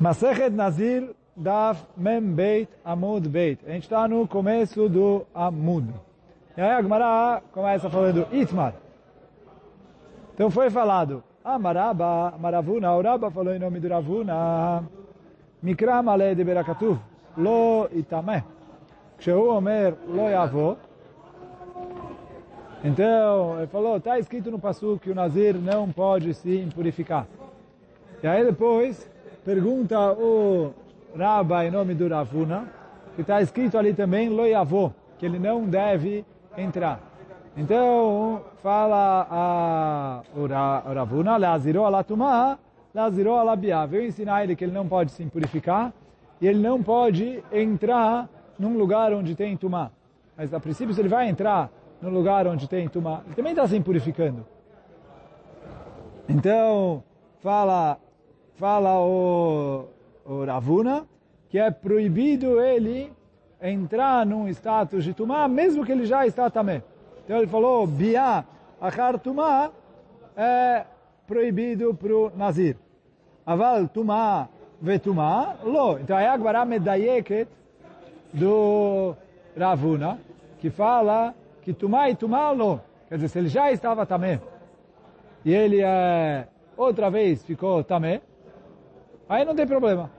Masechet Nazir Daf Mem Beit Amud Beit. A gente está no começo do Amud. E aí a Gemara começa falando Itmar. Então foi falado Amaraba, Maravuna, Uraba falou em nome de Ravuna. Mikra male de Berakatu, lo itameh. Kshehu omer lo yavo. Então, ele falou, está escrito no Passu que o Nazir não pode se impurificar. E aí depois, pergunta o Rabba em nome do Ravuna, que está escrito ali também lo yavô, que ele não deve entrar. Então fala a, o Ravuna, lazirou alatumah, lazirou alabiá. Veio ensinar ele que ele não pode se impurificar e ele não pode entrar num lugar onde tem tumá. Mas a princípio, se ele vai entrar no lugar onde tem tumá, ele também está se impurificando. Então, fala, fala o, o Ravuna que é proibido ele entrar num status de tumá, mesmo que ele já está também. Então ele falou, biá achar tumá é proibido para o Nazir. Aval tumá vetumá, lo. Então a Agbará medayeket do Ravuna, que fala que Tumá e Tumá não. Quer dizer, se ele já estava também, e ele é, outra vez ficou também, aí não tem problema.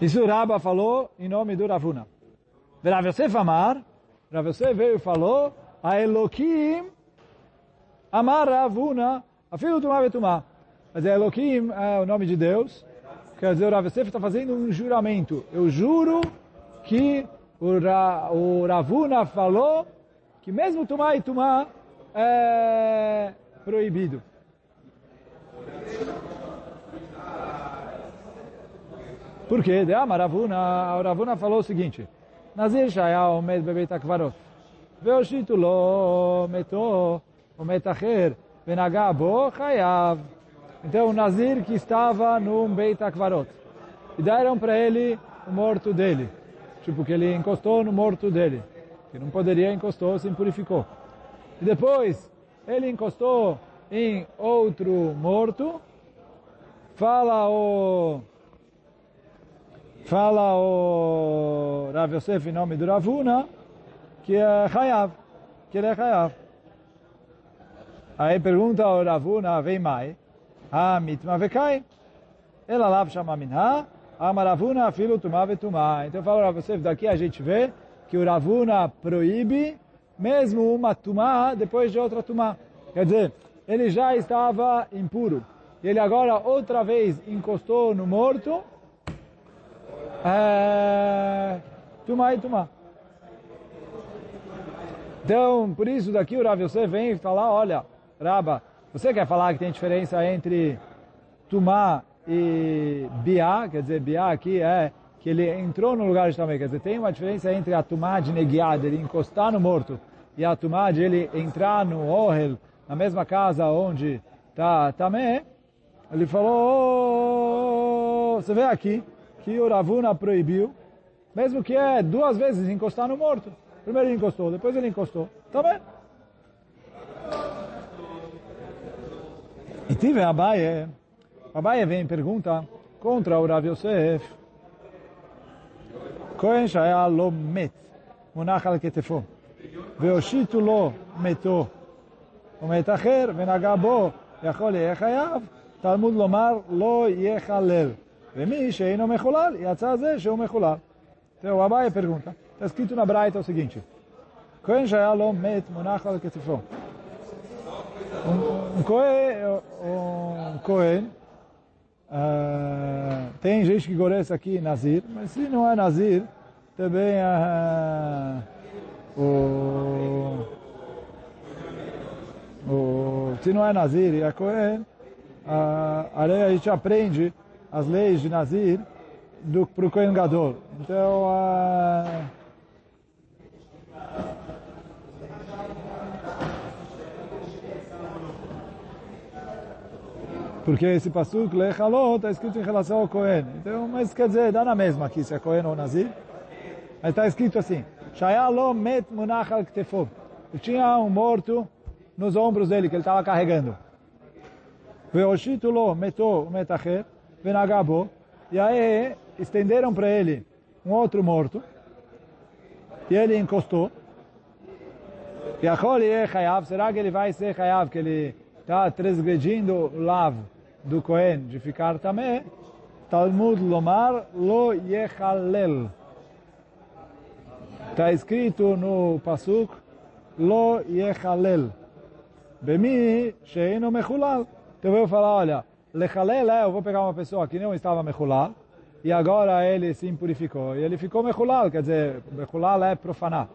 Isso o Rabba falou em nome do Ravuna. Rav Yosef Amar, Rav Yosef veio e falou, a Elohim Amar Ravuna, afilo Tumá e Tumá. Mas Elohim é o nome de Deus, Quer dizer, o Rav Yosef está fazendo um juramento. Eu juro que o, Ra, o Ravuna falou que mesmo Tumá e Tumá é proibido. Por quê? De Amar Ravuna, o Ravuna falou o seguinte, Nazir Shaya Omed Bebeit Akvarot, Veoshito Lo Meto, Omet Acher, Venagá Bo Chayav. Então, o Nazir que estava no Beit Akvarot. E deram para ele o morto dele. Tipo, que ele encostou no morto dele. Que não poderia encostou, se impurificou. E depois, ele encostou em outro morto. Fala o... Fala o Rav Yosef em nome do Ravuna, que é Hayav, que ele é Hayav. Aí pergunta o Ravuna, vem mai, ah, mitma vekai, ela lá chama minha, amaravuna filo tumá vetumá. Então fala o Rav Yosef, daqui a gente vê que o Ravuna proíbe mesmo uma tumá depois de outra tumá. Quer dizer, ele já estava impuro. Ele agora outra vez encostou no morto, é, tumá e tumá. Então, por isso daqui o Rav Yosef vem falar, olha, Raba, você quer falar que tem diferença entre Tumá e Biá? Quer dizer, Biá aqui é que ele entrou no lugar de Tamé. Quer dizer, tem uma diferença entre a Tumá de Negiá, ele encostar no morto, e a Tumá de ele entrar no Ohel, na mesma casa onde está Tamé. Ele falou, você vê aqui, que o Ravuna proibiu, mesmo que é duas vezes encostar no morto. Primeiro ele encostou, depois ele encostou. Tá E tive Abaye. Abaye vem e pergunta contra o Rav Yosef. כהן שהיה לא מת, מונח על כתפו, והושיטו לו מתו, ומת אחר, ונגע בו, יכול יהיה חייב, תלמוד לומר לא יחלל. Vemi sheino mechulal, yatzá ze sheu mechulal. Então, o Abai pergunta, está escrito na Braita o seguinte, Kohen she'alom met monach al ketifon. Um, um Kohen, um Kohen tem gente que conhece aqui Nazir, mas se não é Nazir, também o, se não é Nazir e é Kohen, a gente aprende as leis de Nazir para o Cohen Gadol. Então, uh, Porque esse pasuk, Lechalot, está escrito em relação ao Cohen. Então, mas quer dizer, dá na mesma aqui, se é Cohen ou Nazir. Mas está escrito assim, Shayalo met munach al ktefov. Tinha um morto nos ombros dele, que ele estava carregando. Veoshitu lo metou o metacher, venagabo, e aí estenderam para ele um outro morto, e ele encostou. E é chayav, será que ele vai ser chayav, que ele está transgredindo o lav do Kohen de ficar também? Talmud lomar lo yechalel. Está escrito no pasuk lo yechalel. Bemi sheino mechulal. Então eu vou falar, olha, lechalel é, eu vou pegar uma pessoa que não estava mechulal, e agora ele se impurificou. E ele ficou mechulal, quer dizer, mechulal é profanar.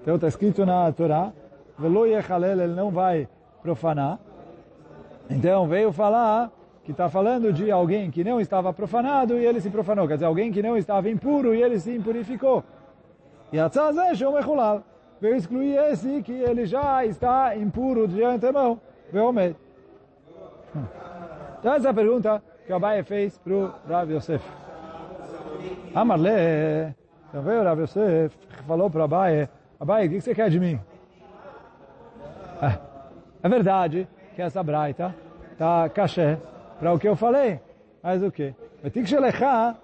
Então está escrito na Torá, velo yechalel, ele não vai profanar. Então veio falar que está falando de alguém que não estava profanado e ele se profanou. Quer dizer, alguém que não estava impuro e ele se impurificou. E a tzazé shom echulal. Veio excluir esse que ele já está impuro de antemão. Veomed. Então essa é a pergunta que o Abaye fez para o Rav Yosef. Ah, Amarle, então veio o Rav Yosef, falou para o Abaye, Abaye, o que você quer de mim? Ah, é verdade que essa braita está caché para o que eu falei, mas o quê?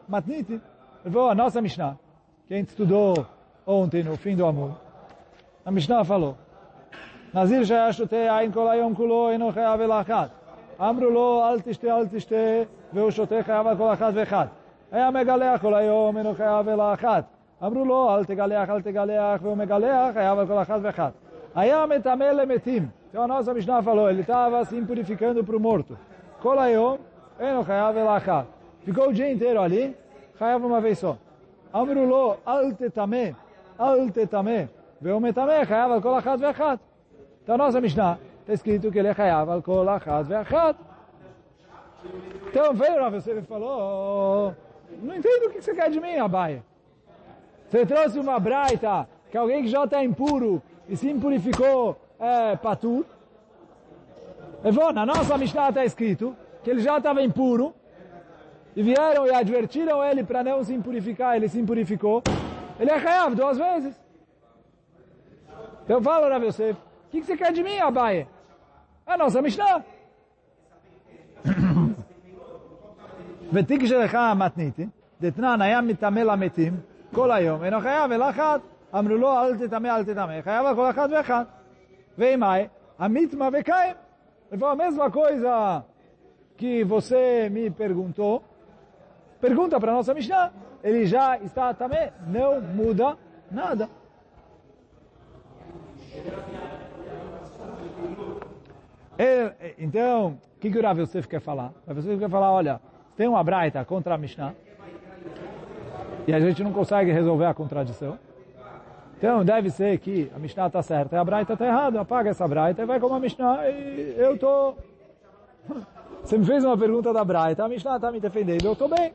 matniti. Ele falou, a nossa Mishnah, que a gente estudou ontem no fim do amor, a Mishnah falou, Nazir shayashutei ein kolayom kulo enochei avelachat. אינו חייב אלא אחת. אמרו לו אל תשתה אל תשתה והוא שותה חייב על כל אחת ואחת. היה מגלח כל היום אינו חייב אלא אחת. אמרו לו אל תגלח אל תגלח והוא מגלח חייב על כל אחת ואחת. היה מטמא למתים. Então a nossa Mishnah falou, ele estava se impurificando para o morto. Kolayom, eno chayav elachá. Ficou o dia inteiro ali, chayav uma vez só. Amrulo, al tetame, al tetame. Veu metame, chayav al kol achat ve'achat. Então a nossa Mishnah está escrito que ele é chayav al kol achat ve'achat. Então veio Rav Yosef e falou, não entendo o que você quer de mim, Abaia. Você trouxe uma braita, que alguém que já está impuro e se impurificou é, patur. Levou, na nossa Mishnah está escrito que ele já estava impuro e vieram e advertiram ele para não se impurificar, ele se impurificou. Ele é Hayav duas vezes. Então fala, Rav Yosef, o que, você quer de mim, Abaye? A nossa Mishnah. ותיק שלך המתניתין, דתנן היה מטמא למתים כל היום, אינו חייב אלא אחת. אמרו לו, אל תטמא, אל תטמא, חייב על כל אחת ואחת. Vem mais, a mitma vekaim. Ele falou a mesma coisa que você me perguntou. Pergunta para a nossa Mishnah. Ele já está também, não muda nada. Então, o que, que o Rav Yosef quer falar? O Rav Yosef quer falar, olha, tem uma braita contra a Mishnah e a gente não consegue resolver a contradição. Então, deve ser que a Mishnah está certa e a Braita está errada. Apaga essa Braita e vai como a Mishnah e eu estou... Você me fez uma pergunta da Braita, a Mishnah está me defendendo, eu estou bem.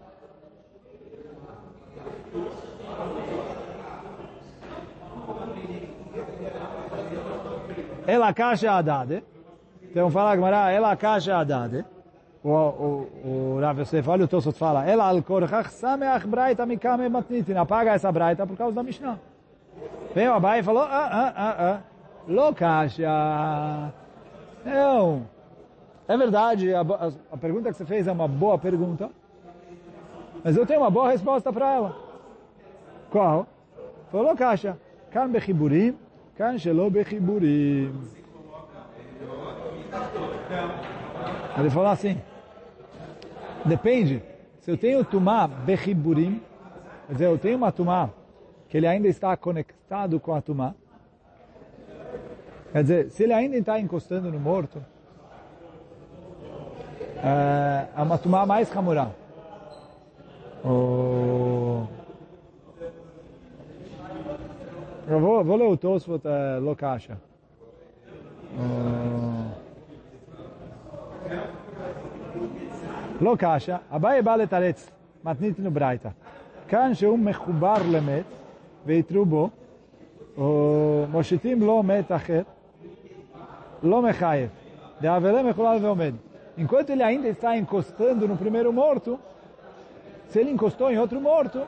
Ela caixa adade. Então fala Gemara, ela caixa adade. O, o, o Rav Yosef, olha o Tosot fala, ela al korchach sameach braita mikame matnitin. Apaga essa braita por causa da Mishnah. Veio Abai e falou, ah, ah, ah, ah, Lokasha. Não. É verdade, a, a, a, pergunta que você fez é uma boa pergunta, mas eu tenho uma boa resposta para ela. Qual? Falou, Lokasha. Kan bechiburim, kan shelo bechiburim. Ele falou assim, depende, se eu tenho tumá bechiburim, quer dizer, eu tenho uma tumá que ele ainda está conectado com a Tumá. Quer dizer, se ele ainda está encostando no morto, é, é uma Tumá mais Hamurá. Oh. Eu vou, vou ler o Tosfot uh, Lokasha. לא קשה, אביי בא לתרץ, מתניתנו ברייתא. כאן שהוא מחובר למת, ויתרו בו, או מושיטים לו מת אחר, לא מחייב. דאבלה מחולל ועומד. Enquanto ele ainda está encostando no primeiro morto, se ele encostou em outro morto,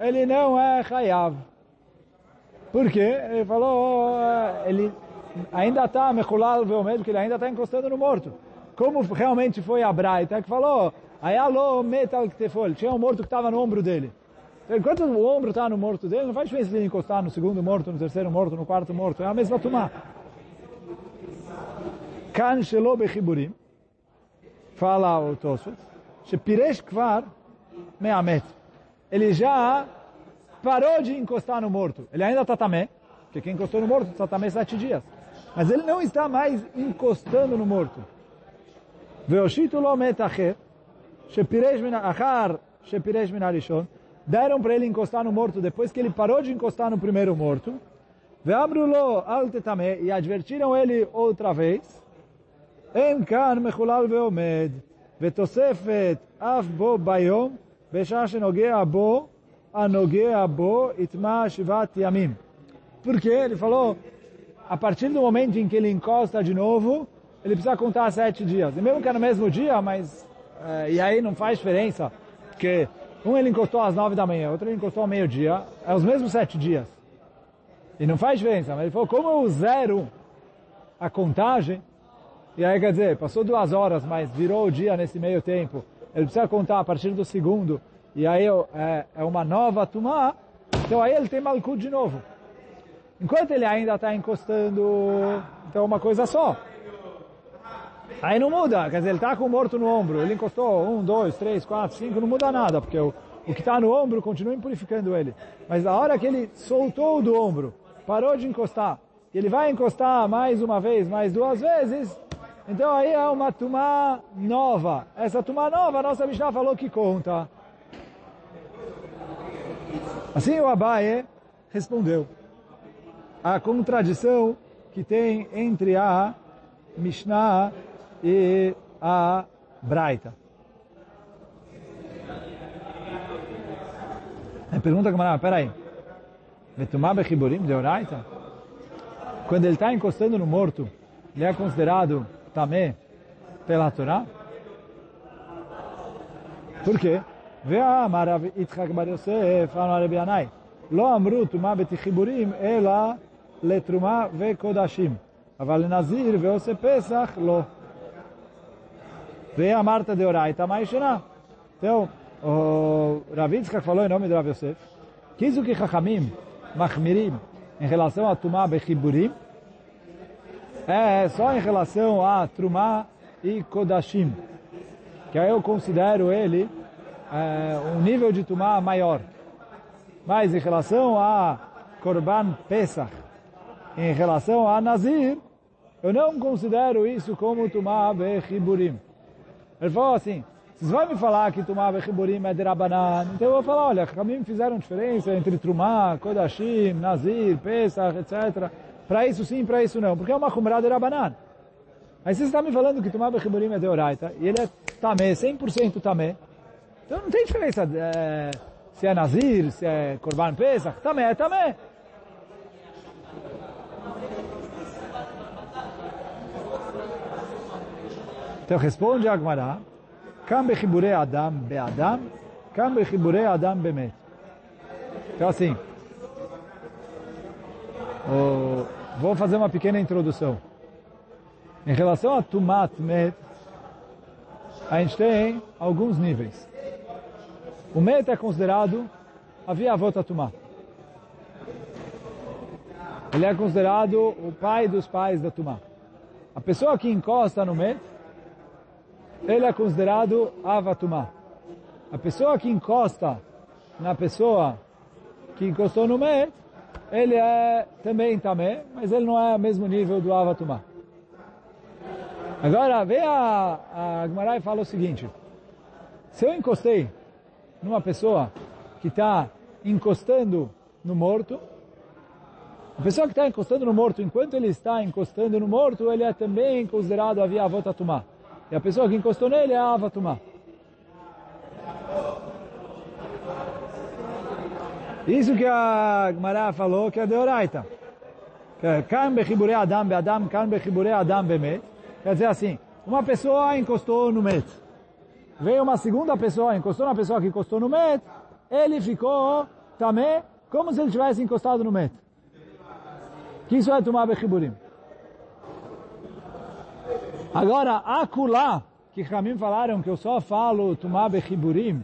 ele não é Hayav. Por quê? Ele falou, ele ainda está Mechulal Veomed, porque ele ainda está encostando no morto. como realmente foi a Braita, que falou, aí alô, metal que te foi, tinha um morto que estava no ombro dele. Então, enquanto o ombro está no morto dele, não faz diferença se ele encostar no segundo morto, no terceiro morto, no quarto morto, é a mesma tumá. Kan shelo bechiburim, fala o Tosfot, shepiresh kvar meamet. Ele já parou de encostar no morto. Ele ainda está tamé, porque quem encostou no morto está tamé sete dias. Mas ele não está mais encostando no morto. Veoshito lo metacher, shepiresh min achar, shepiresh min arishon, deram para ele encostar no morto depois que ele parou de encostar no primeiro morto. Ve'amrulo al tetame, e advertiram ele outra vez. Em kan mechulal ve'omed, ve'tosefet af bo bayom, בשעה שנוגע בו, הנוגע בו, itma shivat yamim. Porque ele falou, a partir do momento em que ele encosta de novo, ele precisa contar sete dias. E mesmo que é no mesmo dia, mas... É, e aí não faz diferença, porque um ele encostou às nove da manhã, outro ele encostou ao meio-dia, é os mesmos sete dias. E não faz diferença, mas ele falou, como eu zero a contagem, e aí quer dizer, passou duas horas, mas virou o dia nesse meio tempo, ele precisa contar a partir do segundo, e aí é, é uma nova tumá, então aí ele tem malkut de novo. Enquanto ele ainda está encostando, então é uma coisa só. Aí não muda, quer dizer, ele está com o morto no ombro, ele encostou um, dois, três, quatro, cinco, não muda nada, porque o, o que está no ombro continua impurificando ele. Mas na hora que ele soltou do ombro, parou de encostar, e ele vai encostar mais uma vez, mais duas vezes, então aí é uma tumá nova. Essa tumá nova, a nossa Mishnah falou que conta. Assim o Abaye respondeu. A contradição que tem entre a Mishnah e a Braita. Aí pergunta como é, peraí, Vetumá Bechiborim de Oraita? Quando ele está encostando no morto, ele é considerado tamé pela Torá? Por quê? ואמר רב יצחק בר יוסף, אמר רבי ינאי, לא אמרו טומאה בתחיבורים, אלא לתרומה וקודשים. אבל לנזיר ועושה פסח, לא. Veio a Marta de Oraita, tá mais Então, o Ravitzka falou em nome de Rav Yosef, quis o que Chachamim, Machmirim, em relação a Tumá Bechiburim, é, é só em relação a Trumá e Kodashim, que aí eu considero ele é, um nível de Tumá maior. Mas em relação a Korban Pesach, em relação a Nazir, eu não considero isso como Tumá Bechiburim. Ele falou assim, vocês vão me falar que Tumá Bechiburim é de Rabanan, então eu vou falar, olha, Kamim fizeram diferença entre Trumá, Kodashim, Nazir, Pesach, etc., para isso sim, para isso não. Porque é uma Humrá de Rabanan. Aí você está me falando que tomar Bechiburim é de Oraita, e ele é Tamé, 100% Tamé. Então não tem diferença é, se é Nazir, se é Korban Pesach. Tamé é Tamé. Então responde a Agmará, Kam Bechibure Adam Be'adam, Kam Bechibure Adam Bemet. Então assim, vou fazer uma pequena introdução. Em relação a Tumat Met, a gente tem alguns níveis. O Met é considerado a via volta Tumá. Ele é considerado o pai dos pais da Tumá. A pessoa que encosta no Met, ele é considerado Avatumá. A pessoa que encosta na pessoa que encostou no Met, ele é também Tamé, mas ele não é o mesmo nível do Avatumá. Agora, vem a, a Gmarai e fala o seguinte, se eu encostei numa pessoa que está encostando no morto, a pessoa que está encostando no morto, enquanto ele está encostando no morto, ele é também considerado a via Avotatumá. E a pessoa que encostou nele é a Avatumá. Isso que a Gemara falou que é de Oraita. Kan bechibure Adam be Adam, kan bechibure Adam bemet. Quer dizer assim, uma pessoa encostou no Met. Veio uma segunda pessoa, encostou na pessoa que encostou no Met. Ele ficou também como se ele tivesse encostado no Met. Que isso é tomar bechiburim. Agora, aculá, que Ramim falaram que eu só falo Tumá Bechiburim,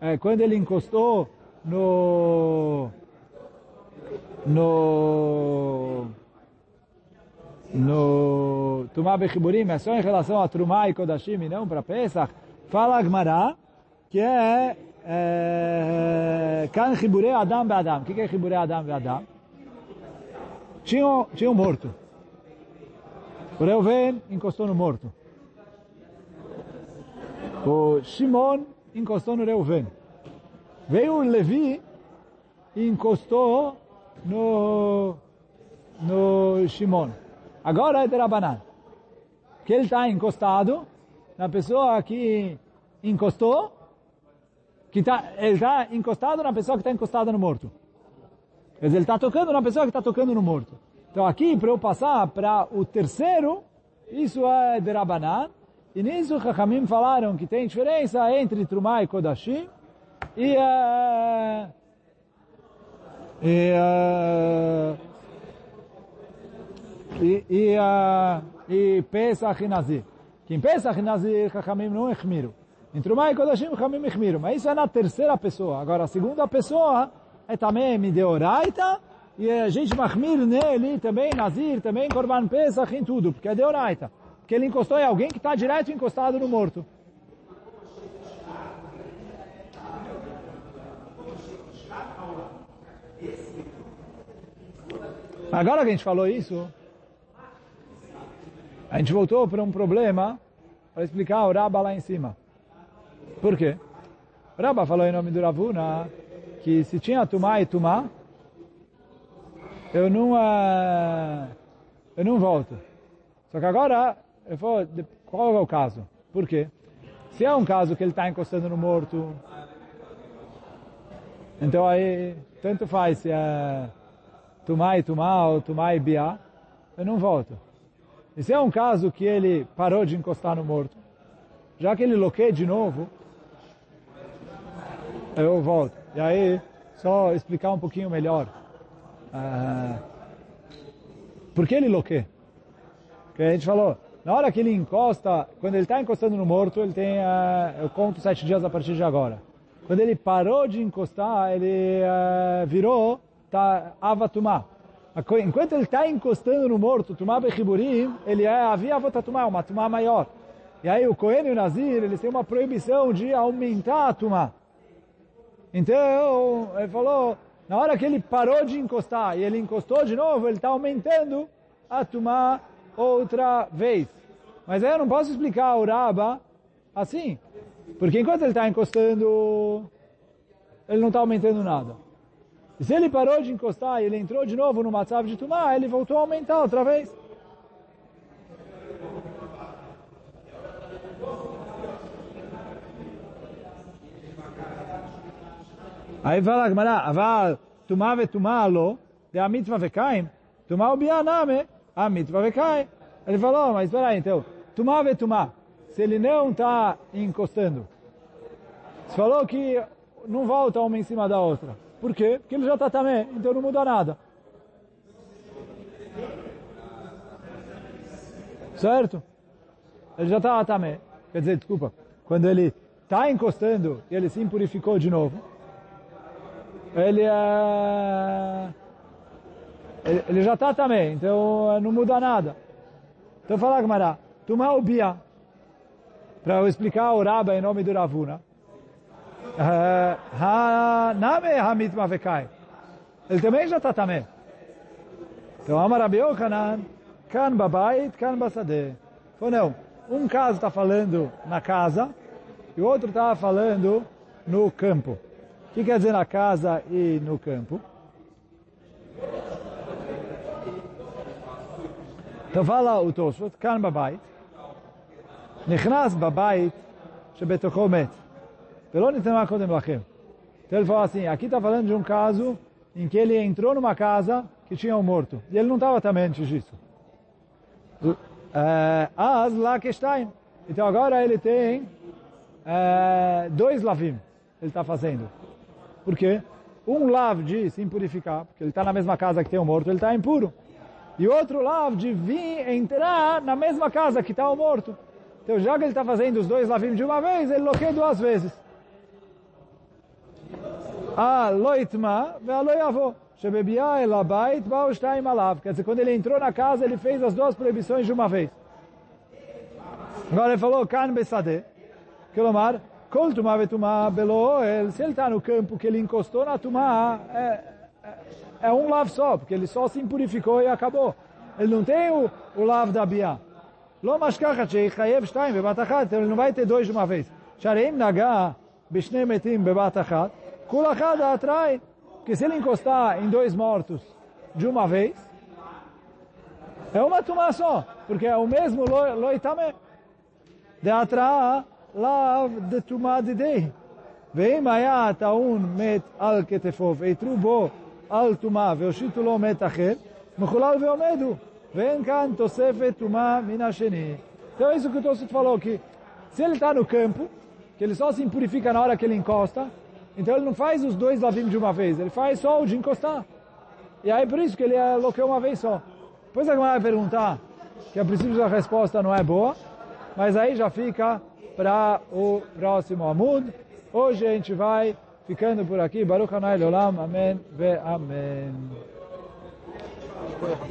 é, quando ele encostou no... no... no Tumá Bechiburim, é só em relação a Trumá e Kodashim não para Pesach, fala Agmará, que é Kan Chiburei Adam Be'adam. O que é Chiburei Adam Be'adam? Tinha, tinha um morto. O Reuven encostou no morto. O Shimon encostou no Reuven. Veio o Levi e encostou no, no Shimon. Agora é Derabanan. Que ele está encostado na pessoa que encostou que tá, ele está encostado na pessoa que está encostada no morto. Quer dizer, ele está tocando na pessoa que está tocando no morto. Então aqui, para eu passar para o terceiro, isso é de Rabanan. E nisso, Chachamim falaram que tem diferença entre Trumá e Kodashim. E, uh, e, uh, e, e, uh, e Pesach e Nazir. Que em Pesach e Nazir, Chachamim não echmiram. Em Trumá e Kodashim, Chamim Echmiru. Mas isso é na terceira pessoa. Agora, a segunda pessoa é também Mideoraita, e a gente mahmir nele também, Nazir, também Korban Pesach, em tudo, porque é Deoraita. Porque ele encostou em alguém que está direto encostado no morto. Agora que a gente falou isso, a gente voltou para um problema para explicar o Rabba lá em cima. Por quê? Rabba falou em nome do Ravuna que se tinha Tumá e Tumá, eu não, uh, eu não volto. Só que agora, eu vou, qual é o caso? Por quê? Se é um caso que ele está encostando no morto, então aí, tanto faz se é Tumá e Tumá ou Tumá e Biá, eu não volto. E se é um caso que ele parou de encostar no morto, já que ele loqueia de novo, eu volto. E aí, só explicar um pouquinho melhor. Uh, por que ele loque? Que a gente falou, na hora que ele encosta, quando ele está encostando no morto, ele tem, uh, eu conto sete dias a partir de agora. Quando ele parou de encostar, ele uh, virou tá, avatumá. Enquanto ele está encostando no morto, tumá bechiburim, ele é havia avotatumá, uma tumá maior. E aí o Cohen e o Nazir, eles têm uma proibição de aumentar a tumá. Então, ele falou, na hora que ele parou de encostar e ele encostou de novo, ele está aumentando a tomar outra vez. Mas aí eu não posso explicar o Raba assim. Porque enquanto ele está encostando, ele não está aumentando nada. E se ele parou de encostar e ele entrou de novo no Matzav de Tumá, ele voltou a aumentar outra vez. Aí fala a Gemara, aval tumá ve tumá lo, de a mitzvah ve kaim, tumá o bianame, a mitzvah ve kaim. Ele falou, mas espera aí, então, tumá ve tumá, se ele não está encostando, você falou que não volta uma em cima da outra. Por quê? Porque ele já está também, então não muda nada. Certo? Ele já está também. Quer dizer, desculpa, quando ele está encostando e ele se impurificou de novo, ele é... Ele já está também, então não muda nada. Então fala Gamara, o Bia, para eu explicar o Rabba em nome do Ravuna. Name Hamit Mavekai. Ele também já está também. Então Amar Yochanan, Kan Babait, Kan Basadeh. Falou, não, um caso está falando na casa e o outro está falando no campo O que quer dizer na casa e no campo? Então fala o Tosfot, כאן בבית, נכנס בבית שבתוכו מת, ולא נתנה קודם לכם. Então ele fala assim, aqui está falando de um caso em que ele entrou numa casa que tinha um morto. E ele não estava também antes disso. As lá que está. Então agora ele tem dois lavim, ele está fazendo. Por quê? Um lav de se impurificar, porque ele está na mesma casa que tem o morto, ele está impuro. E outro lav de vir entrar na mesma casa que está o morto. Então, já que ele está fazendo os dois lavim de uma vez, ele loqueia duas vezes. Loitma ve'aloyavo. Shebebia el abait ba'u shtaim alav. Quer dizer, quando ele entrou na casa, ele fez as duas proibições de uma vez. Agora ele falou, kan besade. Kelomar, kol tumá vetumá beloel. Se ele está no campo que ele encostou na tumá, é, é, é um lav só, porque ele só se impurificou e acabou. Ele não tem o, o lav da biá. Lo mashkachat shechayev shtaim bebat achat. Então ele não vai ter dois de uma vez. Shareim nagah b'shnei metim bebat achat. Kul achad atrai. Porque se ele encostar em dois mortos de uma vez, é uma tumá só, porque é o mesmo loitame. De atraa lav de tumá de dei. ואם היה הטעון מת על כתפו ויתרו בו על טומאה והושיטו לו מת אחר, מחולל ועומדו. ואין כאן תוספת טומאה מן השני. Então é isso que o Tosfot falou, que se ele está no campo, que ele só se impurifica na hora que ele encosta, então ele não faz os dois lavim de uma vez, ele faz só o de encostar. E aí por isso que ele aloqueou uma vez só. Depois a vai perguntar, que a princípio a resposta não é boa, mas aí já fica para o próximo Amud. Hoje a gente vai ficando por aqui. Baruch Hanai Olam. Amém ve Amém.